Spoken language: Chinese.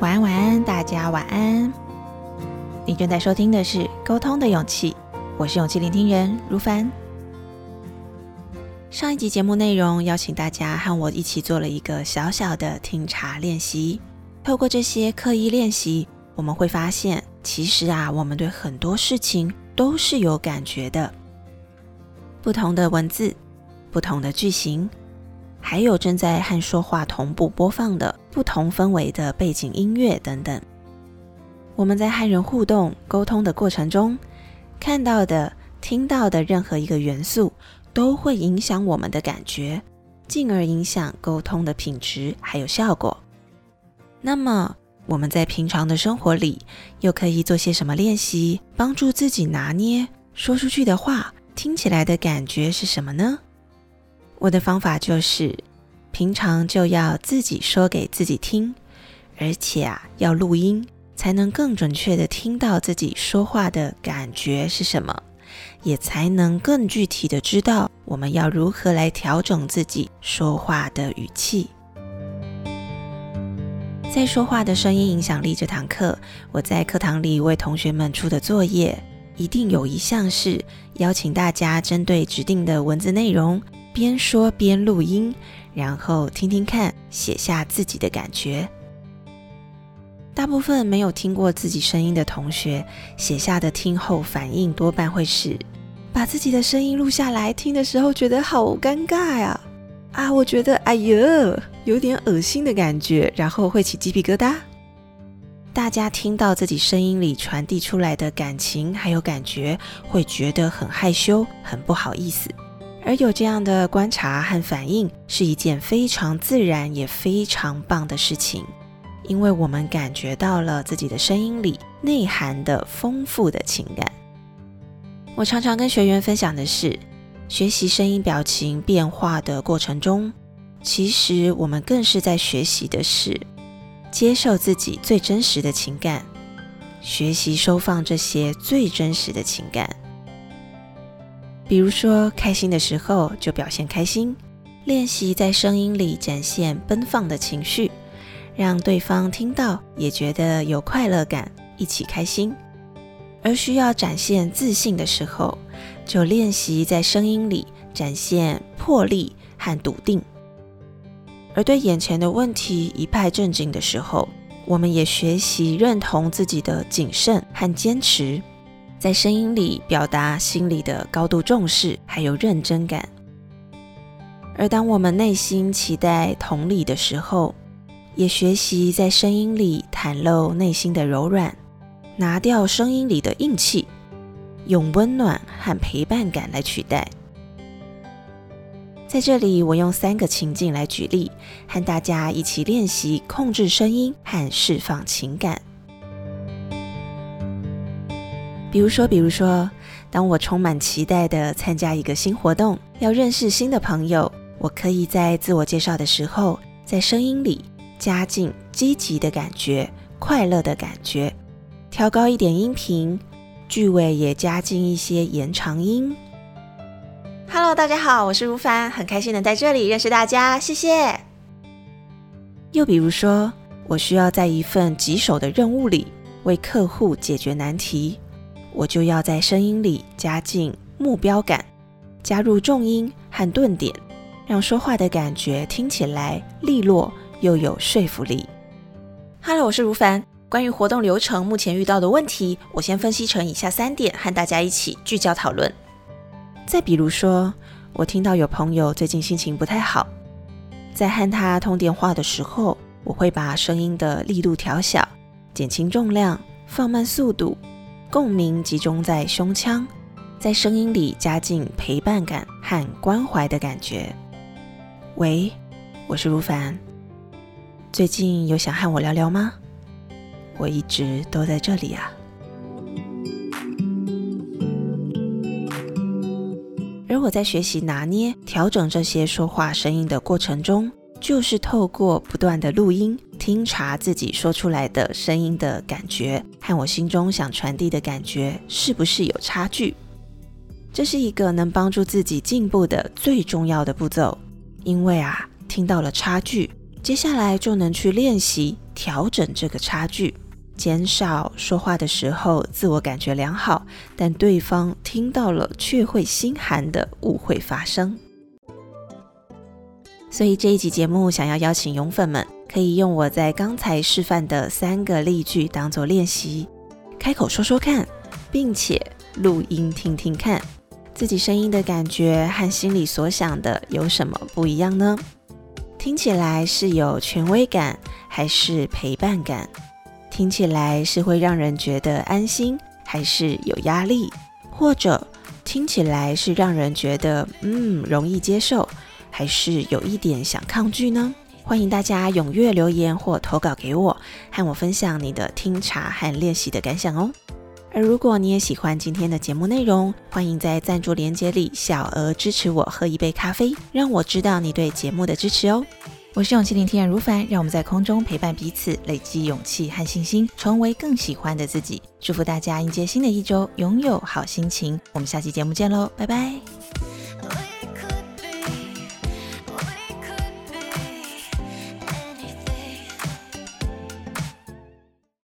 晚安，晚安，大家晚安。你正在收听的是《沟通的勇气》，我是勇气聆听人如凡。上一集节目内容，邀请大家和我一起做了一个小小的听茶练习。透过这些刻意练习，我们会发现，其实啊，我们对很多事情都是有感觉的。不同的文字，不同的句型，还有正在和说话同步播放的不同氛围的背景音乐等等，我们在和人互动沟通的过程中，看到的、听到的任何一个元素。都会影响我们的感觉，进而影响沟通的品质还有效果。那么我们在平常的生活里又可以做些什么练习，帮助自己拿捏说出去的话听起来的感觉是什么呢？我的方法就是，平常就要自己说给自己听，而且啊要录音，才能更准确的听到自己说话的感觉是什么。也才能更具体的知道我们要如何来调整自己说话的语气。在说话的声音影响力这堂课，我在课堂里为同学们出的作业，一定有一项是邀请大家针对指定的文字内容，边说边录音，然后听听看，写下自己的感觉。大部分没有听过自己声音的同学写下的听后反应，多半会是把自己的声音录下来听的时候，觉得好尴尬呀！啊，我觉得哎呀，有点恶心的感觉，然后会起鸡皮疙瘩。大家听到自己声音里传递出来的感情还有感觉，会觉得很害羞、很不好意思。而有这样的观察和反应，是一件非常自然也非常棒的事情。因为我们感觉到了自己的声音里内涵的丰富的情感。我常常跟学员分享的是，学习声音表情变化的过程中，其实我们更是在学习的是接受自己最真实的情感，学习收放这些最真实的情感。比如说，开心的时候就表现开心，练习在声音里展现奔放的情绪。让对方听到也觉得有快乐感，一起开心。而需要展现自信的时候，就练习在声音里展现魄力和笃定。而对眼前的问题一派正经的时候，我们也学习认同自己的谨慎和坚持，在声音里表达心里的高度重视还有认真感。而当我们内心期待同理的时候，也学习在声音里袒露内心的柔软，拿掉声音里的硬气，用温暖和陪伴感来取代。在这里，我用三个情境来举例，和大家一起练习控制声音和释放情感。比如说，比如说，当我充满期待的参加一个新活动，要认识新的朋友，我可以在自我介绍的时候，在声音里。加进积极的感觉、快乐的感觉，调高一点音频，句尾也加进一些延长音。Hello，大家好，我是如凡，很开心能在这里认识大家，谢谢。又比如说，我需要在一份棘手的任务里为客户解决难题，我就要在声音里加进目标感，加入重音和顿点，让说话的感觉听起来利落。又有说服力。Hello，我是如凡。关于活动流程目前遇到的问题，我先分析成以下三点，和大家一起聚焦讨论。再比如说，我听到有朋友最近心情不太好，在和他通电话的时候，我会把声音的力度调小，减轻重量，放慢速度，共鸣集中在胸腔，在声音里加进陪伴感和关怀的感觉。喂，我是如凡。最近有想和我聊聊吗？我一直都在这里啊。而我在学习拿捏、调整这些说话声音的过程中，就是透过不断的录音、听察自己说出来的声音的感觉，和我心中想传递的感觉是不是有差距。这是一个能帮助自己进步的最重要的步骤，因为啊，听到了差距。接下来就能去练习调整这个差距，减少说话的时候自我感觉良好，但对方听到了却会心寒的误会发生。所以这一集节目想要邀请勇粉们，可以用我在刚才示范的三个例句当做练习，开口说说看，并且录音听听看，自己声音的感觉和心里所想的有什么不一样呢？听起来是有权威感还是陪伴感？听起来是会让人觉得安心还是有压力？或者听起来是让人觉得嗯容易接受，还是有一点想抗拒呢？欢迎大家踊跃留言或投稿给我，和我分享你的听茶和练习的感想哦。而如果你也喜欢今天的节目内容，欢迎在赞助链接里小额支持我喝一杯咖啡，让我知道你对节目的支持哦。我是勇气聆听如凡，让我们在空中陪伴彼此，累积勇气和信心，成为更喜欢的自己。祝福大家迎接新的一周，拥有好心情。我们下期节目见喽，拜拜。